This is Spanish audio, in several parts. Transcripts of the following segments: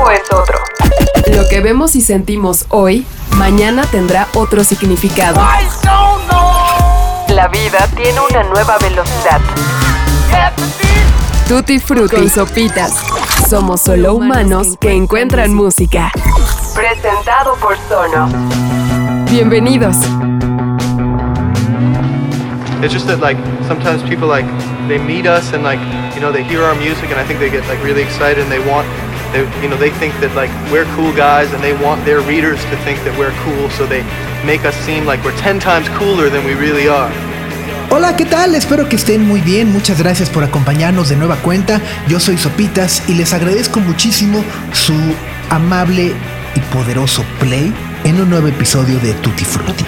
tiempo es otro. Lo que vemos y sentimos hoy, mañana tendrá otro significado. La vida tiene una nueva velocidad. Tutti frutti sopitas. Somos solo humanos que encuentran música. Presentado por Sono. Bienvenidos. It's just that like sometimes people like they meet us and like you know they hear our music and I think they get like really excited and they want they you know they think that like we're cool guys and they want their readers to think that we're cool so they make us seem like we're 10 times cooler than we really are. Hola, ¿qué tal? Espero que estén muy bien. Muchas gracias por acompañarnos de nueva cuenta. Yo soy Sopitas y les agradezco muchísimo su amable y poderoso play en un nuevo episodio de Tutti Frutti.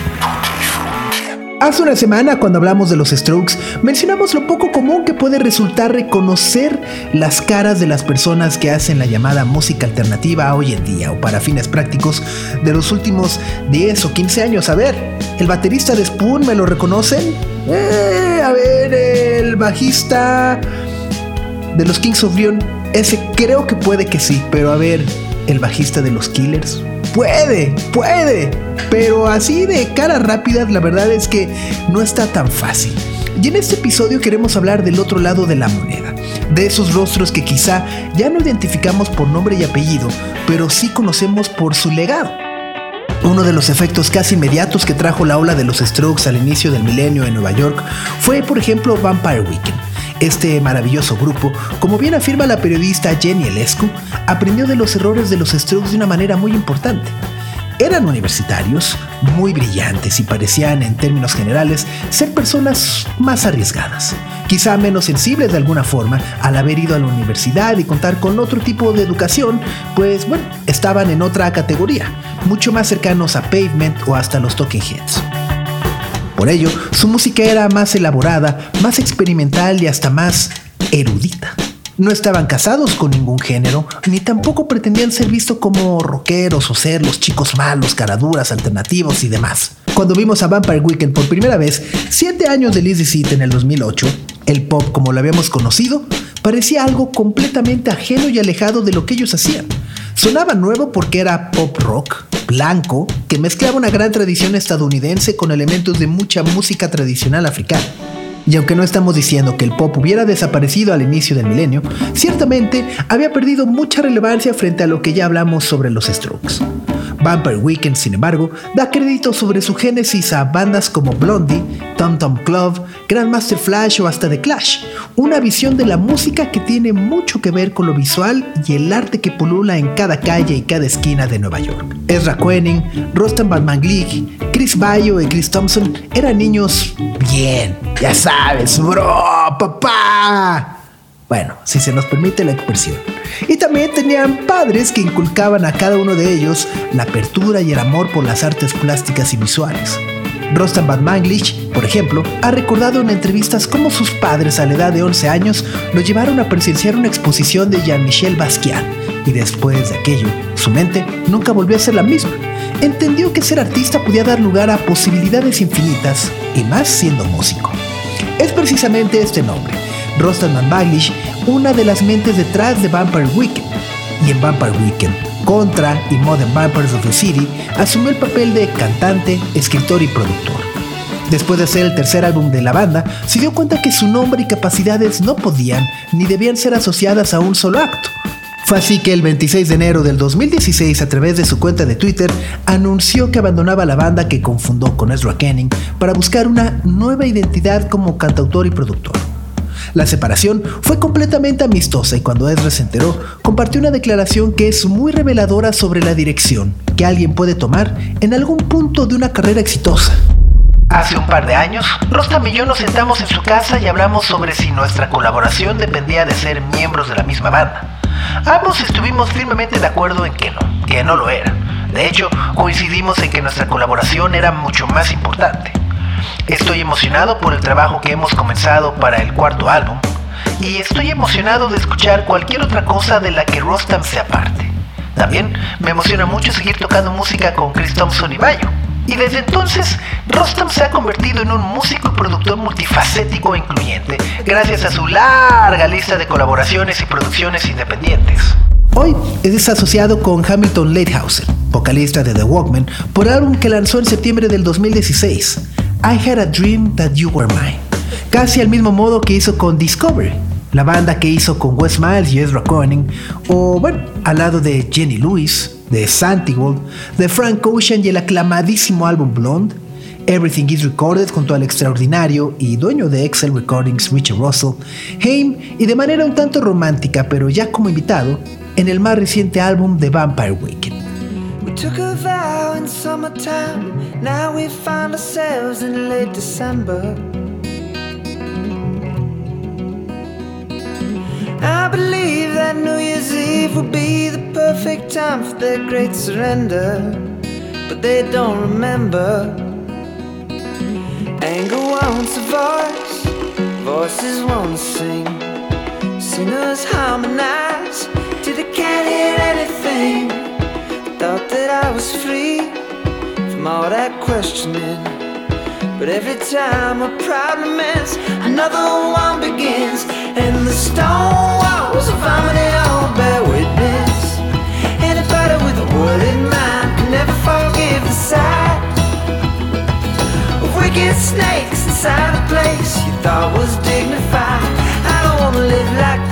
Hace una semana, cuando hablamos de los Strokes, mencionamos lo poco común que puede resultar reconocer las caras de las personas que hacen la llamada música alternativa hoy en día o para fines prácticos de los últimos 10 o 15 años. A ver, ¿el baterista de Spoon me lo reconocen? Eh, a ver, el bajista de los Kings of Leon, ese creo que puede que sí, pero a ver, el bajista de los Killers. Puede, puede. Pero así de cara rápida, la verdad es que no está tan fácil. Y en este episodio queremos hablar del otro lado de la moneda, de esos rostros que quizá ya no identificamos por nombre y apellido, pero sí conocemos por su legado. Uno de los efectos casi inmediatos que trajo la ola de los Strokes al inicio del milenio en Nueva York fue, por ejemplo, Vampire Weekend. Este maravilloso grupo, como bien afirma la periodista Jenny Elescu, aprendió de los errores de los Strokes de una manera muy importante. Eran universitarios, muy brillantes y parecían, en términos generales, ser personas más arriesgadas, quizá menos sensibles de alguna forma al haber ido a la universidad y contar con otro tipo de educación, pues bueno, estaban en otra categoría, mucho más cercanos a Pavement o hasta los Talking Heads. Por ello, su música era más elaborada, más experimental y hasta más erudita. No estaban casados con ningún género, ni tampoco pretendían ser vistos como rockeros o ser los chicos malos, caraduras, alternativos y demás. Cuando vimos a Vampire Weekend por primera vez, siete años de Lizzy Seat en el 2008, el pop como lo habíamos conocido parecía algo completamente ajeno y alejado de lo que ellos hacían. Sonaba nuevo porque era pop rock, blanco, que mezclaba una gran tradición estadounidense con elementos de mucha música tradicional africana. Y aunque no estamos diciendo que el pop hubiera desaparecido al inicio del milenio, ciertamente había perdido mucha relevancia frente a lo que ya hablamos sobre los Strokes. Vampire Weekend, sin embargo, da crédito sobre su génesis a bandas como Blondie, Tom Tom Club, Grandmaster Flash o hasta The Clash, una visión de la música que tiene mucho que ver con lo visual y el arte que pulula en cada calle y cada esquina de Nueva York. Ezra Koenig, Rostam Van Manglik, Chris Bayo y Chris Thompson eran niños bien, ya sabes, bro, papá. Bueno, si se nos permite la expresión. Y también tenían padres que inculcaban a cada uno de ellos la apertura y el amor por las artes plásticas y visuales. Rostam Van Manglich, por ejemplo, ha recordado en entrevistas cómo sus padres a la edad de 11 años lo llevaron a presenciar una exposición de Jean-Michel Basquiat y después de aquello, su mente nunca volvió a ser la misma. Entendió que ser artista podía dar lugar a posibilidades infinitas y más siendo músico. Es precisamente este nombre, Rostam Van Manglich, una de las mentes detrás de Vampire Weekend. Y en Vampire Weekend, Contra y Modern Vampires of the City asumió el papel de cantante, escritor y productor. Después de hacer el tercer álbum de la banda, se dio cuenta que su nombre y capacidades no podían ni debían ser asociadas a un solo acto. Fue así que el 26 de enero del 2016, a través de su cuenta de Twitter, anunció que abandonaba la banda que confundó con Ezra Kenning para buscar una nueva identidad como cantautor y productor. La separación fue completamente amistosa y cuando Ezra se enteró, compartió una declaración que es muy reveladora sobre la dirección que alguien puede tomar en algún punto de una carrera exitosa. Hace un par de años, Rostam y yo nos sentamos en su casa y hablamos sobre si nuestra colaboración dependía de ser miembros de la misma banda. Ambos estuvimos firmemente de acuerdo en que no, que no lo era. De hecho, coincidimos en que nuestra colaboración era mucho más importante. Estoy emocionado por el trabajo que hemos comenzado para el cuarto álbum y estoy emocionado de escuchar cualquier otra cosa de la que Rostam sea parte. También me emociona mucho seguir tocando música con Chris Thompson y Bayo. Y desde entonces, Rostam se ha convertido en un músico y productor multifacético e incluyente, gracias a su larga lista de colaboraciones y producciones independientes. Hoy es asociado con Hamilton Leithausen, vocalista de The Walkmen, por álbum que lanzó en septiembre del 2016, I Had a Dream That You Were Mine, casi al mismo modo que hizo con Discovery, la banda que hizo con Wes Miles y Ezra Koenig, o bueno, al lado de Jenny Lewis, de Santigold, de Frank Ocean y el aclamadísimo álbum Blonde, Everything is Recorded junto al extraordinario y dueño de Excel Recordings Richard Russell, Haim y de manera un tanto romántica pero ya como invitado en el más reciente álbum de Vampire Weekend. We took a vow in summertime, now we find ourselves in late December. I believe that New Year's Eve will be the perfect time for their great surrender, but they don't remember. Anger wants a voice, voices won't sing, sinners harmonize till they can't hear anything. Thought that I was free from all that questioning. But every time a problem ends, another one begins. And the stone walls of harmony all bear witness. Anybody with a word in mind can never forgive the sight of wicked snakes inside a place you thought was dignified. I don't wanna live like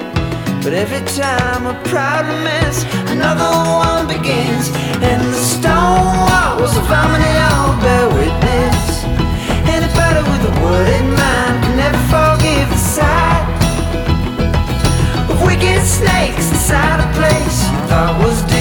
But every time a problem ends, another one begins. And the stone walls of harmony all bear witness. Anybody with a word in mind can never forgive the sight of wicked snakes inside a place you thought was dignified.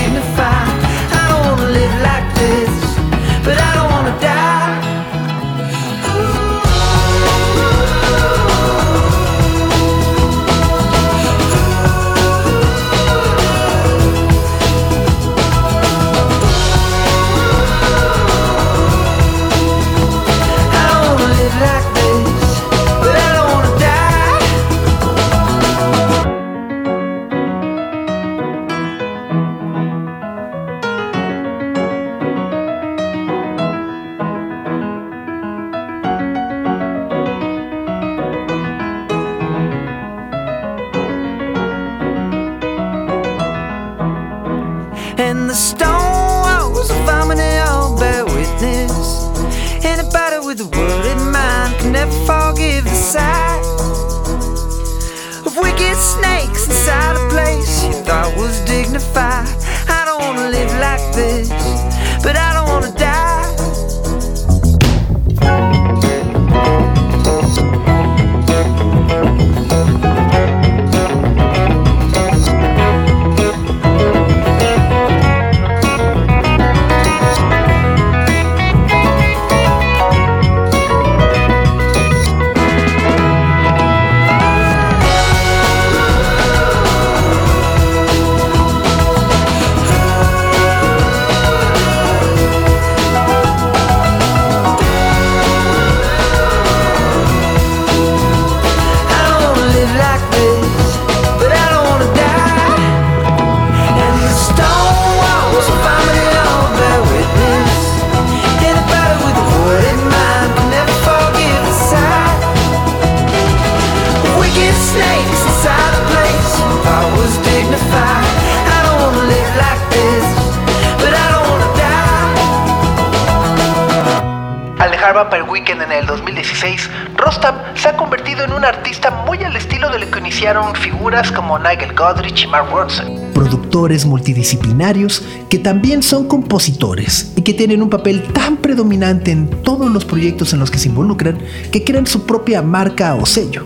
2016, Rostam se ha convertido en un artista muy al estilo de lo que iniciaron figuras como Nigel Godrich y Mark Ronson. Productores multidisciplinarios que también son compositores y que tienen un papel tan predominante en todos los proyectos en los que se involucran que crean su propia marca o sello.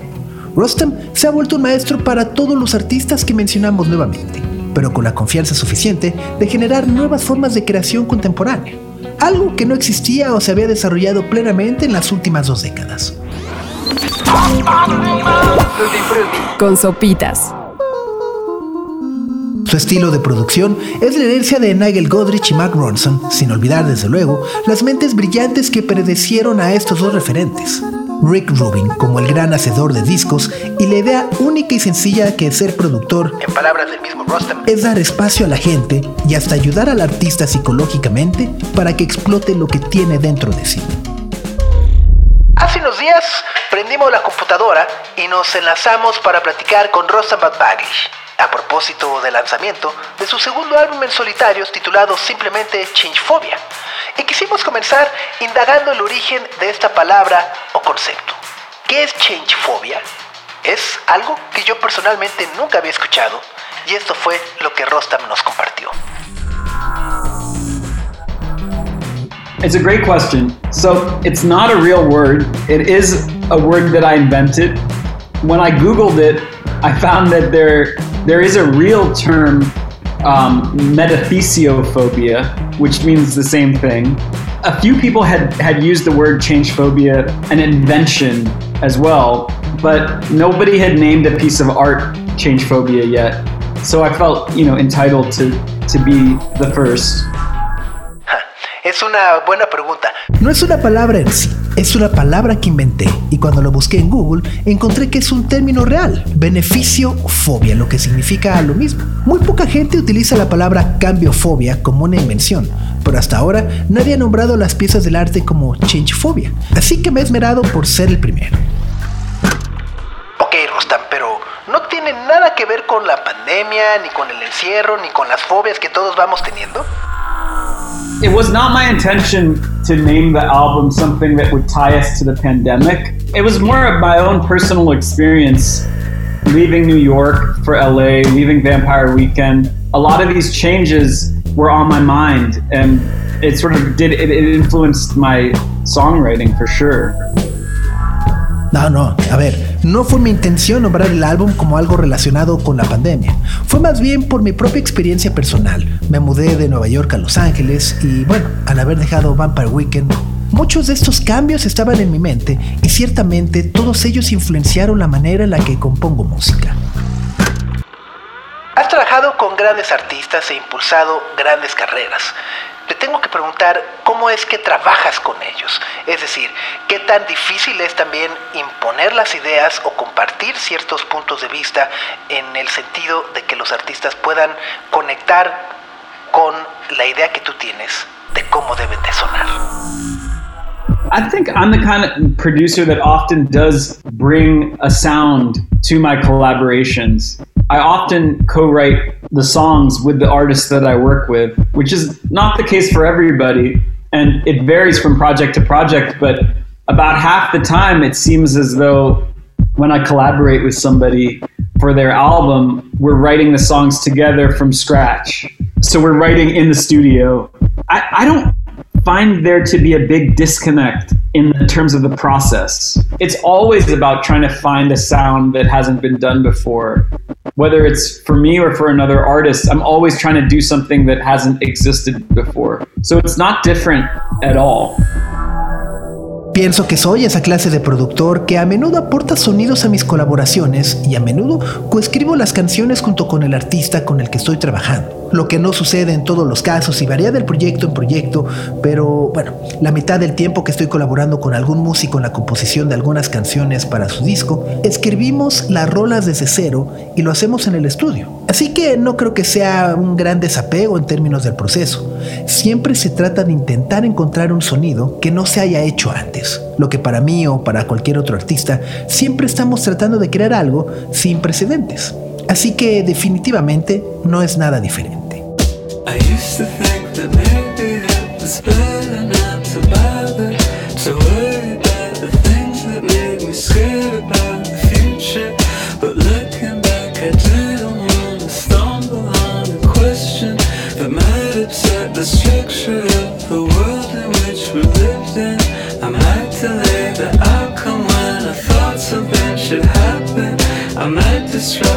Rostam se ha vuelto un maestro para todos los artistas que mencionamos nuevamente, pero con la confianza suficiente de generar nuevas formas de creación contemporánea, algo que no existía o se había desarrollado plenamente en las últimas dos décadas. Con sopitas. Su estilo de producción es la herencia de Nigel Godrich y Mark Ronson, sin olvidar desde luego las mentes brillantes que predecieron a estos dos referentes. Rick Rubin como el gran hacedor de discos y la idea única y sencilla que ser productor, en palabras del mismo Rostam, es dar espacio a la gente y hasta ayudar al artista psicológicamente para que explote lo que tiene dentro de sí. Hace unos días prendimos la computadora y nos enlazamos para platicar con Rostam a propósito del lanzamiento de su segundo álbum en solitarios titulado simplemente Changephobia y quisimos comenzar indagando el origen de esta palabra o concepto. ¿Qué es changefobia? Es algo que yo personalmente nunca había escuchado y esto fue lo que Rostam nos compartió. It's a great question. So, it's not a real word. It is a word that I invented. When I Googled it, I found that there, there is a real term um, metathesiophobia, which means the same thing. A few people had, had used the word change phobia, an invention as well, but nobody had named a piece of art change phobia yet. So I felt, you know, entitled to, to be the first. Es una buena pregunta. No es una palabra en sí, es una palabra que inventé y cuando lo busqué en Google encontré que es un término real, beneficio fobia, lo que significa lo mismo. Muy poca gente utiliza la palabra cambiofobia como una invención, pero hasta ahora nadie ha nombrado las piezas del arte como changefobia, así que me he esmerado por ser el primero. Ok, Rostam, pero no tiene nada que ver con la pandemia, ni con el encierro, ni con las fobias que todos vamos teniendo. It was not my intention to name the album something that would tie us to the pandemic. It was more of my own personal experience leaving New York for LA, leaving Vampire Weekend. A lot of these changes were on my mind and it sort of did it, it influenced my songwriting for sure. No, no, a ver, no fue mi intención nombrar el álbum como algo relacionado con la pandemia. Fue más bien por mi propia experiencia personal. Me mudé de Nueva York a Los Ángeles y bueno, al haber dejado Vampire Weekend, muchos de estos cambios estaban en mi mente y ciertamente todos ellos influenciaron la manera en la que compongo música. Has trabajado con grandes artistas e impulsado grandes carreras te tengo que preguntar cómo es que trabajas con ellos. Es decir, qué tan difícil es también imponer las ideas o compartir ciertos puntos de vista en el sentido de que los artistas puedan conectar con la idea que tú tienes de cómo deben de sonar. I think I'm the kind of producer that often does bring a sound to my collaborations. I often co write the songs with the artists that I work with, which is not the case for everybody. And it varies from project to project, but about half the time it seems as though when I collaborate with somebody for their album, we're writing the songs together from scratch. So we're writing in the studio. I, I don't find there to be a big disconnect in terms of the process. It's always about trying to find a sound that hasn't been done before. Whether it's for me or for another artist, I'm always trying to do something that hasn't existed before. So it's not different at all. Pienso que soy esa clase de productor que a menudo aporta sonidos a mis colaboraciones y a menudo coescribo las canciones junto con el artista con el que estoy trabajando lo que no sucede en todos los casos y varía del proyecto en proyecto, pero bueno, la mitad del tiempo que estoy colaborando con algún músico en la composición de algunas canciones para su disco, escribimos las rolas desde cero y lo hacemos en el estudio. Así que no creo que sea un gran desapego en términos del proceso. Siempre se trata de intentar encontrar un sonido que no se haya hecho antes. Lo que para mí o para cualquier otro artista, siempre estamos tratando de crear algo sin precedentes. Así que definitivamente no es nada diferente. I used to think that maybe it was better not to bother To worry about the things that made me scared about the future. But looking back I didn't want to stumble on a question That might upset the structure of the world in which we lived in. I might delay the outcome when I thought something should happen. I might destroy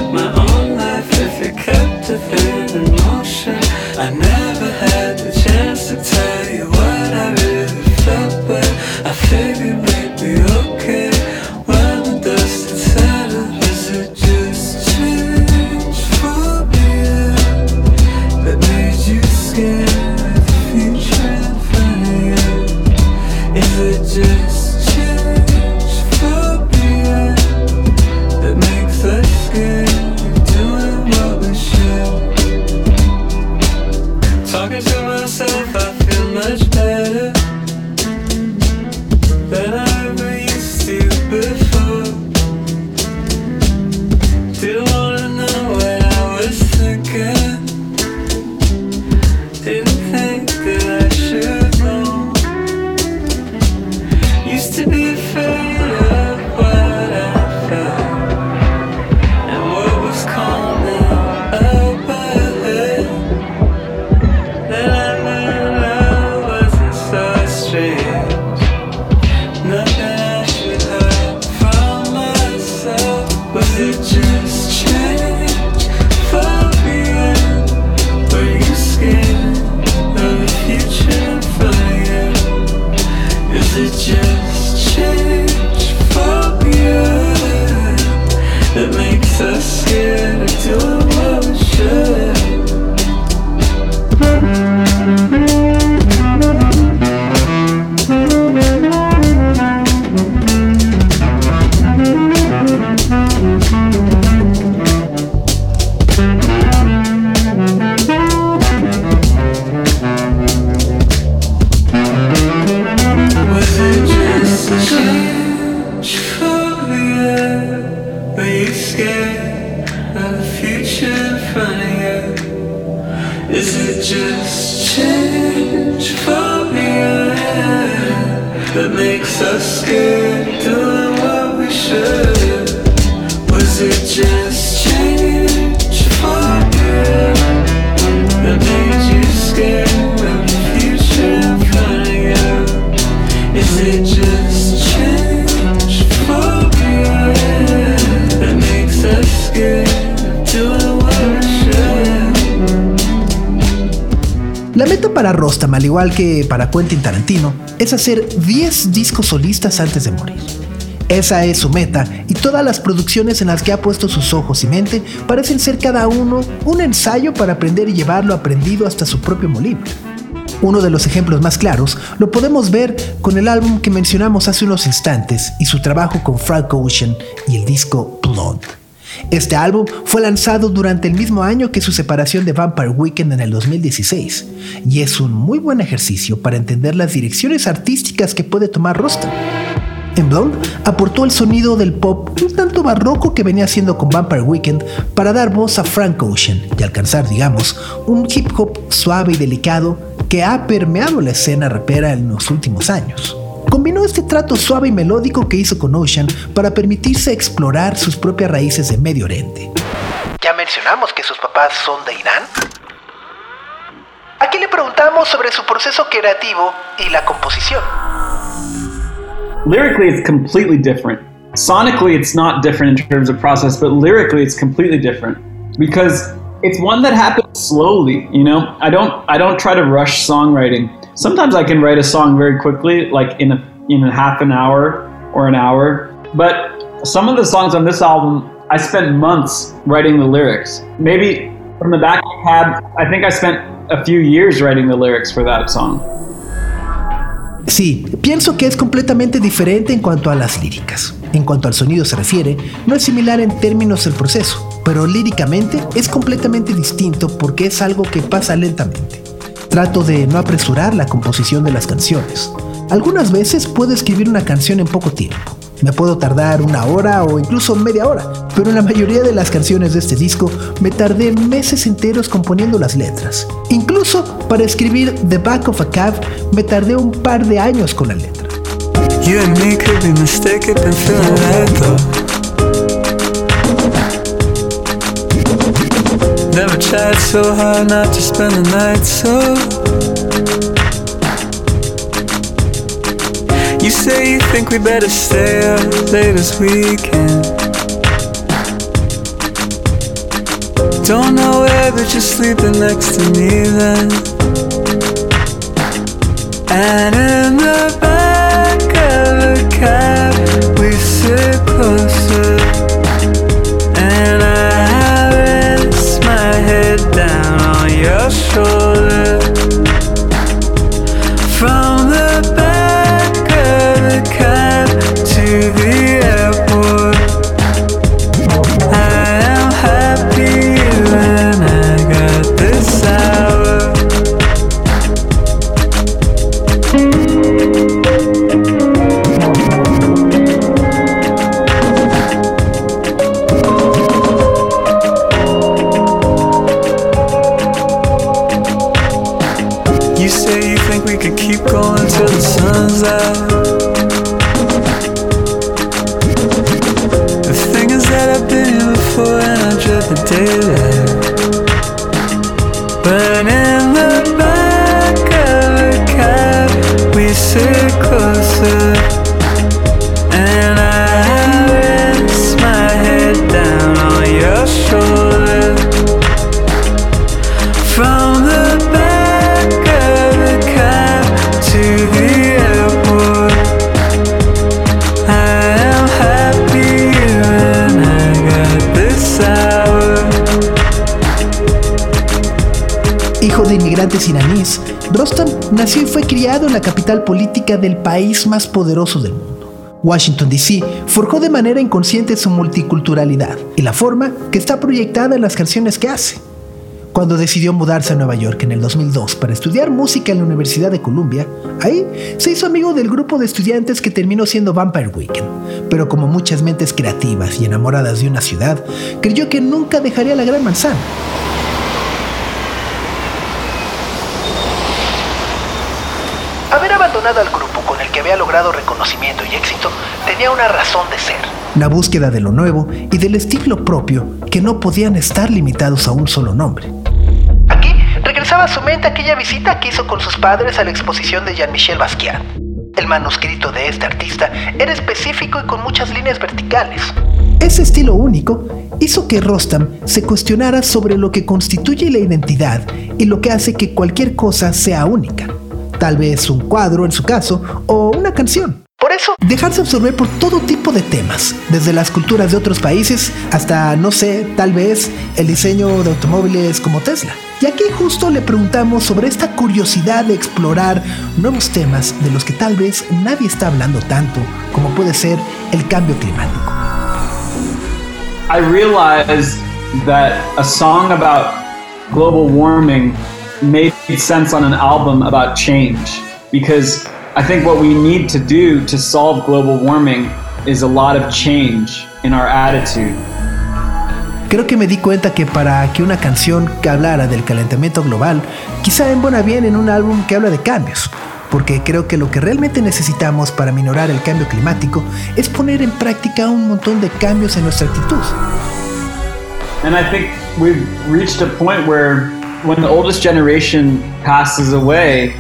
para Rostam, al igual que para Quentin Tarantino, es hacer 10 discos solistas antes de morir. Esa es su meta y todas las producciones en las que ha puesto sus ojos y mente parecen ser cada uno un ensayo para aprender y llevar lo aprendido hasta su propio molino. Uno de los ejemplos más claros lo podemos ver con el álbum que mencionamos hace unos instantes y su trabajo con Frank Ocean y el disco Blonde. Este álbum fue lanzado durante el mismo año que su separación de Vampire Weekend en el 2016, y es un muy buen ejercicio para entender las direcciones artísticas que puede tomar Rostam. En Blonde aportó el sonido del pop un tanto barroco que venía haciendo con Vampire Weekend para dar voz a Frank Ocean y alcanzar, digamos, un hip hop suave y delicado que ha permeado la escena rapera en los últimos años combinó este trato suave y melódico que hizo con Ocean para permitirse explorar sus propias raíces de Medio Oriente. Ya mencionamos que sus papás son de Irán. Aquí le preguntamos sobre su proceso creativo y la composición. Lyrically, it's completely different. Sonically, it's not different in terms of process, but lyrically, it's completely different because it's one that happens slowly. You know, I don't I don't try to rush songwriting. Sometimes I can write a song very quickly, like in a in a half an hour or an hour. But some of the songs on this album, I spent months writing the lyrics. Maybe from the back cab, I think I spent a few years writing the lyrics for that song. Sí, pienso que es completamente diferente en cuanto a las líricas. En cuanto al sonido se refiere, no es similar en términos del proceso, pero líricamente es completamente distinto porque es algo que pasa lentamente. Trato de no apresurar la composición de las canciones. Algunas veces puedo escribir una canción en poco tiempo. Me puedo tardar una hora o incluso media hora, pero en la mayoría de las canciones de este disco me tardé meses enteros componiendo las letras. Incluso para escribir The Back of a Cab me tardé un par de años con la letra. Never tried so hard not to spend the night so. You say you think we better stay up late as we can. Don't know where, but you're sleeping next to me then. And in the back of a cab, your soul capital política del país más poderoso del mundo. Washington, D.C. forjó de manera inconsciente su multiculturalidad y la forma que está proyectada en las canciones que hace. Cuando decidió mudarse a Nueva York en el 2002 para estudiar música en la Universidad de Columbia, ahí se hizo amigo del grupo de estudiantes que terminó siendo Vampire Weekend. Pero como muchas mentes creativas y enamoradas de una ciudad, creyó que nunca dejaría la gran manzana. Al grupo con el que había logrado reconocimiento y éxito tenía una razón de ser. La búsqueda de lo nuevo y del estilo propio que no podían estar limitados a un solo nombre. Aquí regresaba a su mente aquella visita que hizo con sus padres a la exposición de Jean-Michel Basquiat. El manuscrito de este artista era específico y con muchas líneas verticales. Ese estilo único hizo que Rostam se cuestionara sobre lo que constituye la identidad y lo que hace que cualquier cosa sea única. Tal vez un cuadro en su caso o una canción. Por eso, Dejarse absorber por todo tipo de temas, desde las culturas de otros países hasta, no sé, tal vez el diseño de automóviles como Tesla. Y aquí justo le preguntamos sobre esta curiosidad de explorar nuevos temas de los que tal vez nadie está hablando tanto, como puede ser el cambio climático. I realized that a song about global warming made sense on an album about change because I think what we need to do to solve global warming is a lot of change in our attitude. Creo que me di cuenta que para que una canción que hablara del calentamiento global, quizá embona bien en un álbum que habla de cambios, porque creo que lo que realmente necesitamos para minorar el cambio climático es poner en práctica un montón de cambios en nuestra actitud. And I think we've reached a point where when the oldest generation passes away,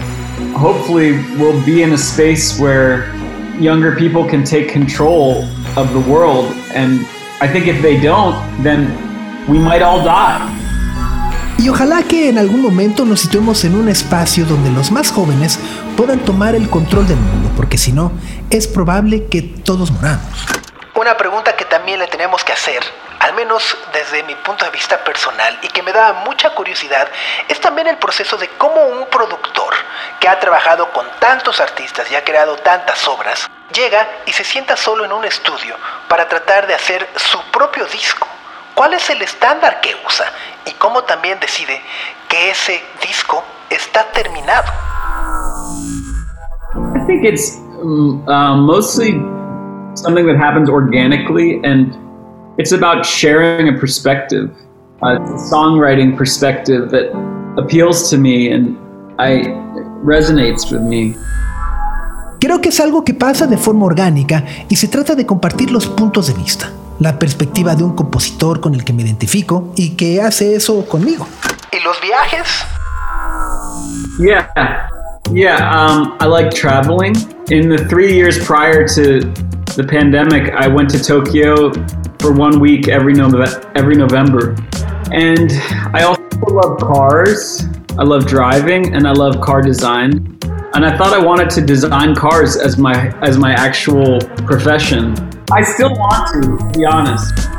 hopefully we'll be in a space where younger people can take control of the world. And I think if they don't, then we might all die. Y ojalá que en algún momento nos situemos en un espacio donde los más jóvenes puedan tomar el control del mundo, porque si no, es probable que todos moramos. una pregunta que también le tenemos que hacer, al menos desde mi punto de vista personal y que me da mucha curiosidad, es también el proceso de cómo un productor que ha trabajado con tantos artistas y ha creado tantas obras, llega y se sienta solo en un estudio para tratar de hacer su propio disco. ¿Cuál es el estándar que usa? Y cómo también decide que ese disco está terminado. I think it's um, uh, mostly something that happens organically, and it's about sharing a perspective, a songwriting perspective that appeals to me and I resonates with me. ¿Qué Creo que es algo que pasa de forma orgánica y se trata de compartir los puntos de vista, la perspectiva de un compositor con el que me identifico y que hace eso conmigo. ¿Y los viajes? Yeah. Yeah, um, I like traveling. In the three years prior to the pandemic, I went to Tokyo for one week every, every November. And I also love cars. I love driving and I love car design. And I thought I wanted to design cars as my as my actual profession. I still want to, to be honest.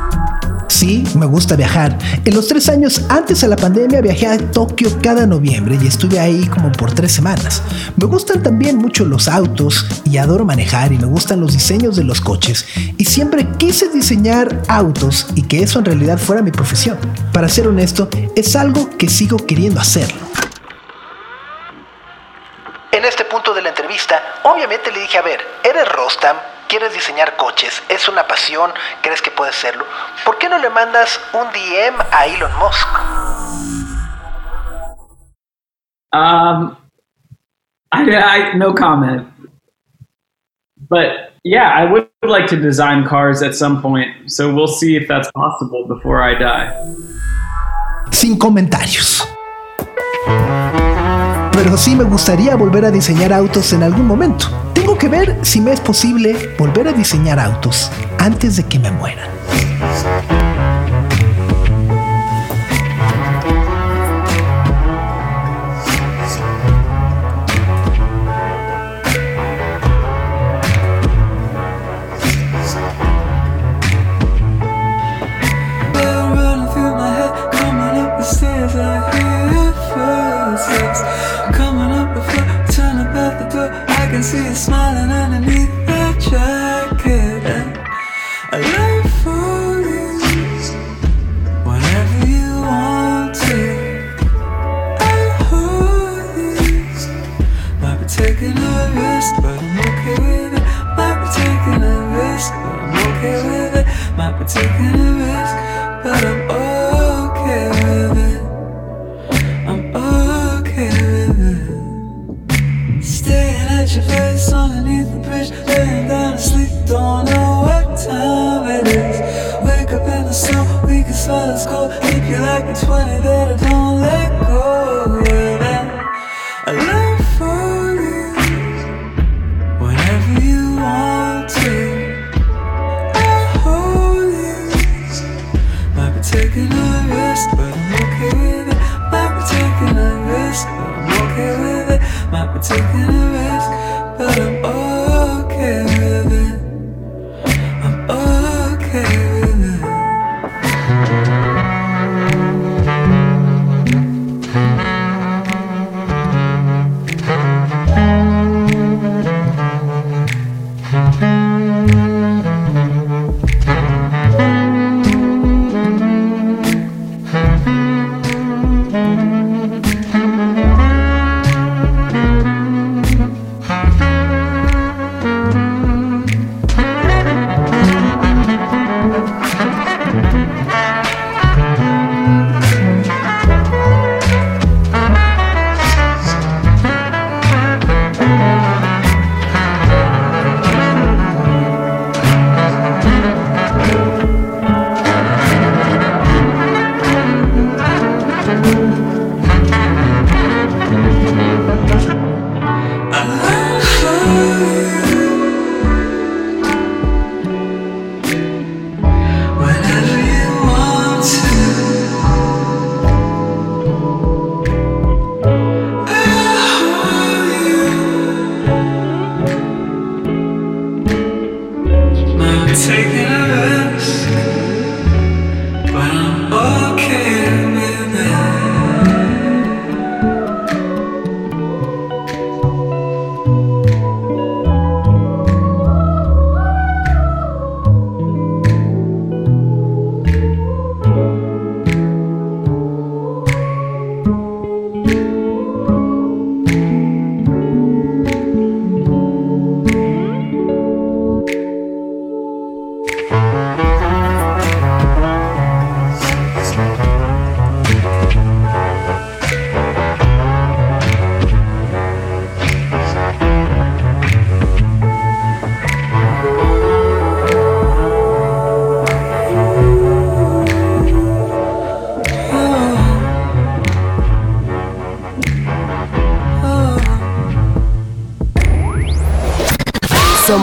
Sí, me gusta viajar. En los tres años antes de la pandemia viajé a Tokio cada noviembre y estuve ahí como por tres semanas. Me gustan también mucho los autos y adoro manejar y me gustan los diseños de los coches y siempre quise diseñar autos y que eso en realidad fuera mi profesión. Para ser honesto, es algo que sigo queriendo hacerlo. En este punto de la entrevista, obviamente le dije, a ver, eres Rostam, quieres diseñar coches, es una pasión, crees que puedes serlo. ¿Por qué no le mandas un DM a Elon Musk? Um, I, I no comment. But yeah, I would like to design cars at some point. So we'll see if that's possible before I die. Sin comentarios. Pero sí me gustaría volver a diseñar autos en algún momento. Tengo que ver si me es posible volver a diseñar autos antes de que me muera. Taking a risk, but I'm okay with it. I'm okay with it. Staying at your place underneath the bridge, laying down to sleep. Don't know what time it is. Wake up in the snow, we can smell it's cold. Keep you like a 20 that I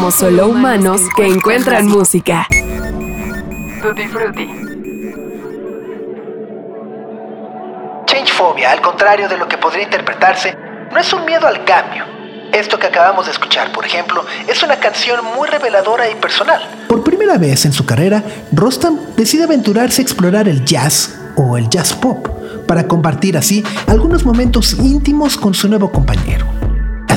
Somos solo humanos que encuentran música. Tutti Frutti. Changefobia, al contrario de lo que podría interpretarse, no es un miedo al cambio. Esto que acabamos de escuchar, por ejemplo, es una canción muy reveladora y personal. Por primera vez en su carrera, Rostam decide aventurarse a explorar el jazz o el jazz pop para compartir así algunos momentos íntimos con su nuevo compañero.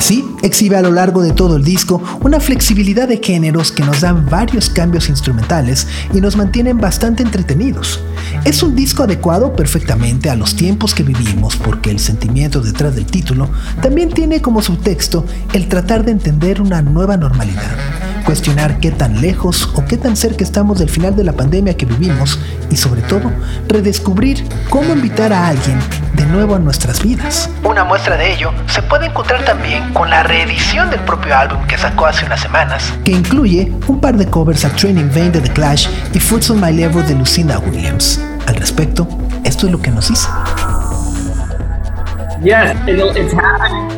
Así, exhibe a lo largo de todo el disco una flexibilidad de géneros que nos dan varios cambios instrumentales y nos mantienen bastante entretenidos. Es un disco adecuado perfectamente a los tiempos que vivimos porque el sentimiento detrás del título también tiene como subtexto el tratar de entender una nueva normalidad, cuestionar qué tan lejos o qué tan cerca estamos del final de la pandemia que vivimos y sobre todo redescubrir cómo invitar a alguien de nuevo a nuestras vidas. Una muestra de ello se puede encontrar también con la reedición del propio álbum que sacó hace unas semanas. que incluye un par de covers a Train in Vain de The Clash y Foots on My Level de Lucinda Williams. Al respecto, esto es lo que nos dice. Yes, it'll, it's happening.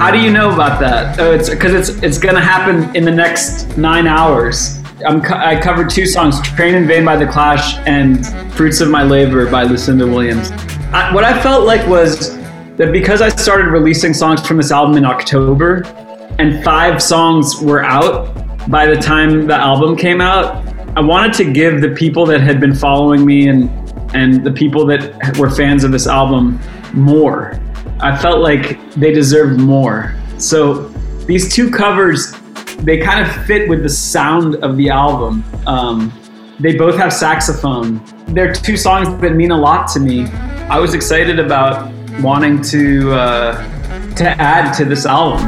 How do you know about that? Oh, it's because it's it's gonna happen in the next nine hours. I'm co- I covered two songs: "Train in Vain" by The Clash and "Fruits of My Labor" by Lucinda Williams. I, what I felt like was that because I started releasing songs from this album in October, and five songs were out by the time the album came out, I wanted to give the people that had been following me and and the people that were fans of this album more. I felt like they deserved more. So these two covers, they kind of fit with the sound of the album. Um, they both have saxophone. They're two songs that mean a lot to me. I was excited about wanting to uh, to add to this album.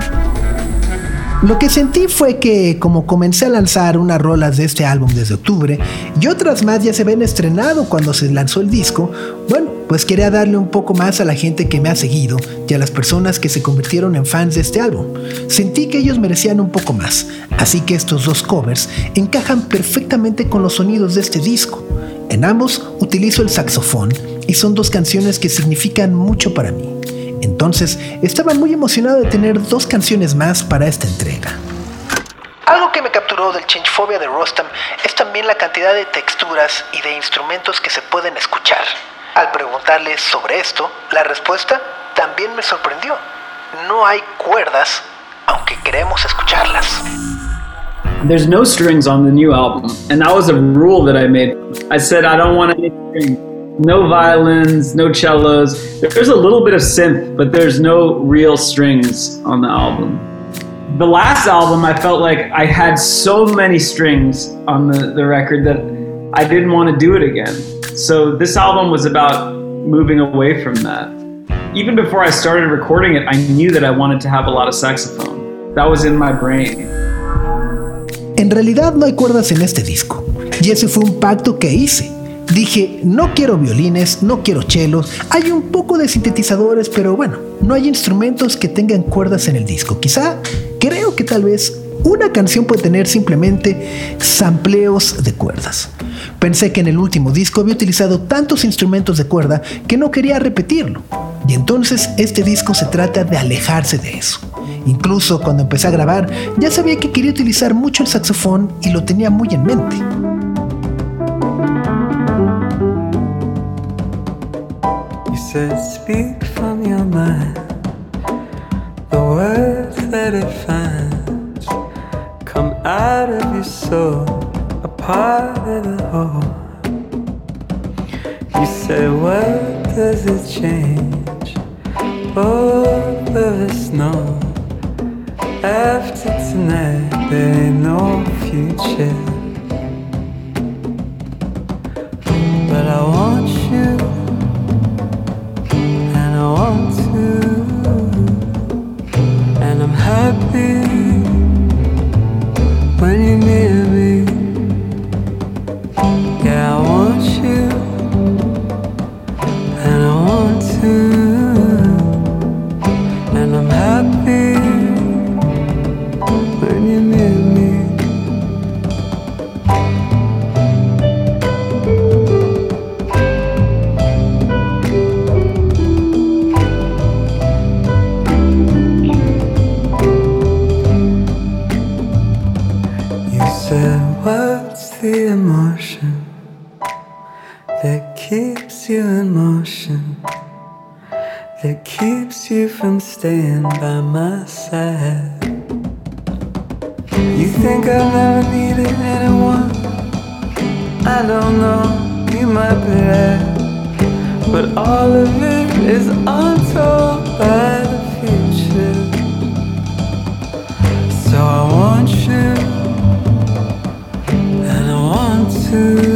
Lo que sentí fue que como comencé a lanzar unas rolas de este álbum desde octubre y otras más ya se ven estrenado cuando se lanzó el disco, bueno, pues quería darle un poco más a la gente que me ha seguido y a las personas que se convirtieron en fans de este álbum. Sentí que ellos merecían un poco más, así que estos dos covers encajan perfectamente con los sonidos de este disco. En ambos utilizo el saxofón y son dos canciones que significan mucho para mí. Entonces, estaba muy emocionado de tener dos canciones más para esta entrega. Algo que me capturó del Changefobia de Rostam es también la cantidad de texturas y de instrumentos que se pueden escuchar. Al preguntarle sobre esto, la respuesta también me sorprendió. No hay cuerdas, aunque queremos escucharlas. There's no strings on the new album, and that was a rule that I made. I said I don't want any strings. No violins, no cellos. There's a little bit of synth, but there's no real strings on the album. The last album, I felt like I had so many strings on the, the record that I didn't want to do it again. So this album was about moving away from that. Even before I started recording it, I knew that I wanted to have a lot of saxophone. That was in my brain. En realidad no hay cuerdas en este disco, y ese fue un pacto que hice. Dije, no quiero violines, no quiero chelos, hay un poco de sintetizadores, pero bueno, no hay instrumentos que tengan cuerdas en el disco. Quizá, creo que tal vez una canción puede tener simplemente sampleos de cuerdas. Pensé que en el último disco había utilizado tantos instrumentos de cuerda que no quería repetirlo. Y entonces este disco se trata de alejarse de eso. Incluso cuando empecé a grabar, ya sabía que quería utilizar mucho el saxofón y lo tenía muy en mente. Said, speak from your mind. The words that it finds come out of your soul, a part of the whole. You said, what does it change? Both of us know. After tonight, there ain't no future. To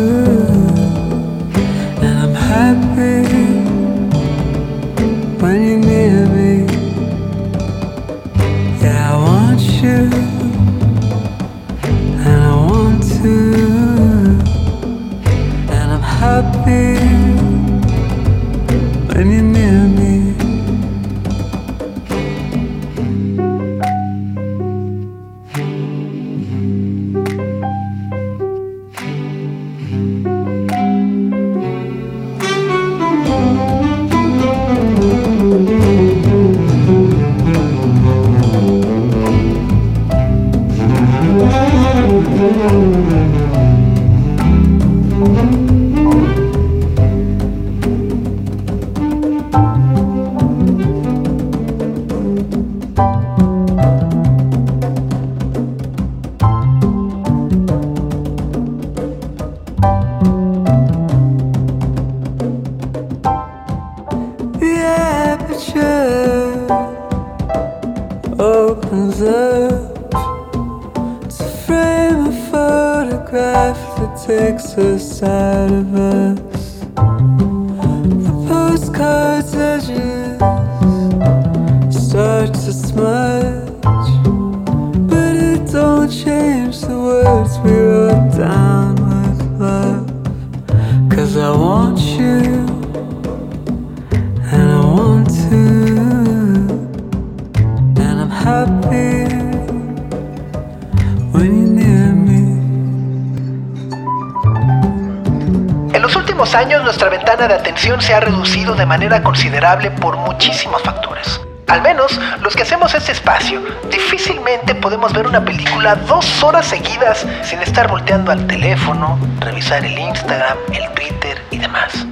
atención se ha reducido de manera considerable por muchísimos factores. Al menos los que hacemos este espacio, difícilmente podemos ver una película dos horas seguidas sin estar volteando al teléfono, revisar el Instagram, el Twitter y demás.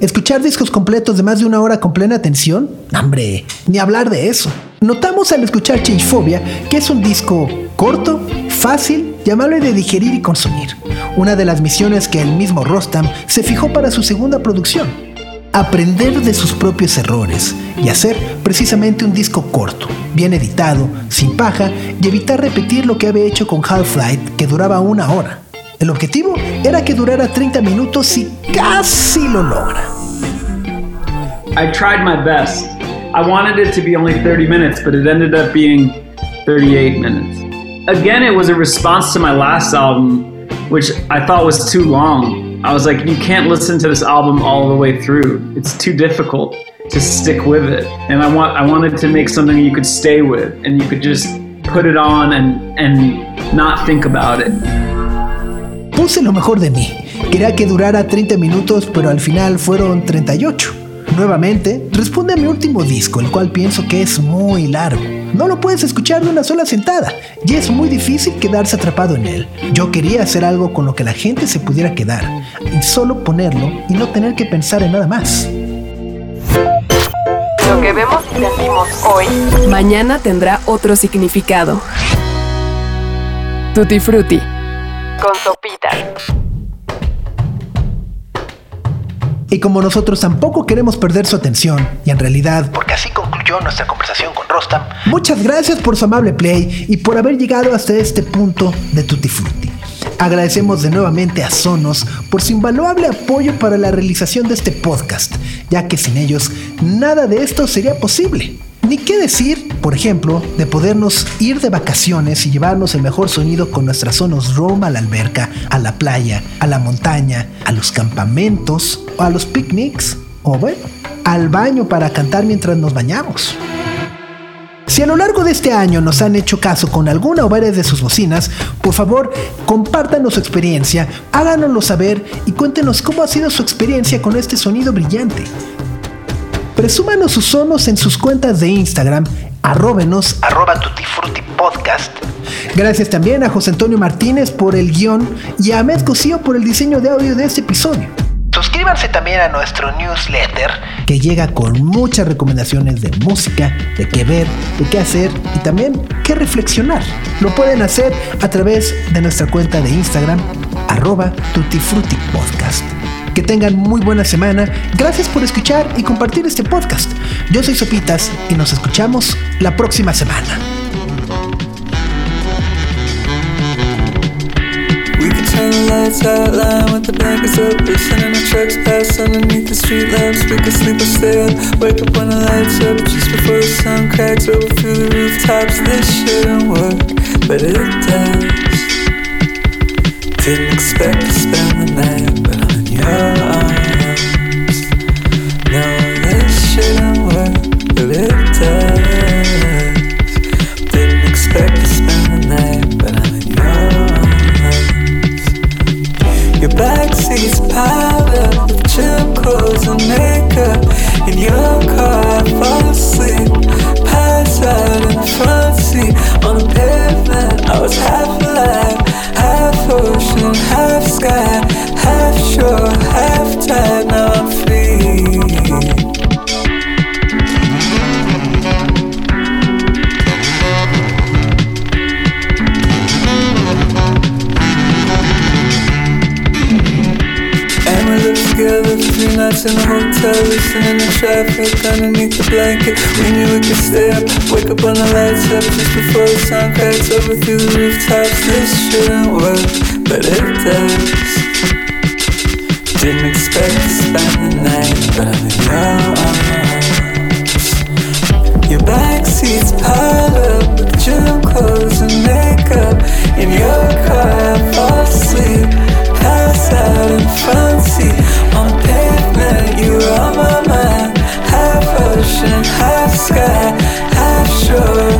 ¿Escuchar discos completos de más de una hora con plena atención? ¡Hombre! Ni hablar de eso. Notamos al escuchar Changephobia que es un disco corto, fácil y amable de digerir y consumir. Una de las misiones que el mismo Rostam se fijó para su segunda producción. Aprender de sus propios errores y hacer precisamente un disco corto, bien editado, sin paja y evitar repetir lo que había hecho con Half-Light que duraba una hora. El objetivo era que durara 30 minutos y casi lo logra. I tried my best. I wanted it to be only 30 minutes, but it ended up being 38 minutes. Again, it was a response to my last album, which I thought was too long. I was like, you can't listen to this album all the way through. It's too difficult to stick with it. And I want I wanted to make something you could stay with and you could just put it on and and not think about it. Puse lo mejor de mí. Quería que durara 30 minutos, pero al final fueron 38. Nuevamente, responde a mi último disco, el cual pienso que es muy largo. No lo puedes escuchar de una sola sentada y es muy difícil quedarse atrapado en él. Yo quería hacer algo con lo que la gente se pudiera quedar y solo ponerlo y no tener que pensar en nada más. Lo que vemos y sentimos hoy, mañana tendrá otro significado. Tutti Frutti. Con sopitas. Y como nosotros tampoco queremos perder su atención, y en realidad, Porque así concluyó nuestra conversación con Rostam. muchas gracias por su amable play y por haber llegado hasta este punto de Tutti Frutti. Agradecemos de nuevamente a Sonos por su invaluable apoyo para la realización de este podcast, ya que sin ellos nada de esto sería posible. Ni qué decir, por ejemplo, de podernos ir de vacaciones y llevarnos el mejor sonido con nuestras Sonos Roam a la alberca, a la playa, a la montaña, a los campamentos, a los picnics, o bueno, al baño para cantar mientras nos bañamos. Si a lo largo de este año nos han hecho caso con alguna o varias de sus bocinas, por favor, compártanos su experiencia, háganoslo saber y cuéntenos cómo ha sido su experiencia con este sonido brillante. Presúmanos sus sonos en sus cuentas de Instagram arróbenos arroba Tutti Frutti Podcast. Gracias también a José Antonio Martínez por el guion y a Ahmed Cosío por el diseño de audio de este episodio, Suscríbanse también a nuestro newsletter. que llega con muchas recomendaciones de música, de qué ver, de qué hacer y también qué reflexionar. Lo pueden hacer a través de nuestra cuenta de Instagram, arroba Tutti Frutti Podcast. Que tengan muy buena semana. Gracias por escuchar y compartir este podcast. Yo soy Sopitas y nos escuchamos la próxima semana. This shouldn't work, but it does. No, this shouldn't work, but it does. Traffic underneath the blanket. We knew we could stay up, wake up on the lights up, just before the sun cracks over through the rooftops. This shouldn't work, but it does. Didn't expect to spend the night, but I'm in your arms. Your backseat's piled up with gym clothes and makeup. In your car, I fall asleep. Pass out in front seat on pavement. You on my ocean, half sky, half shore,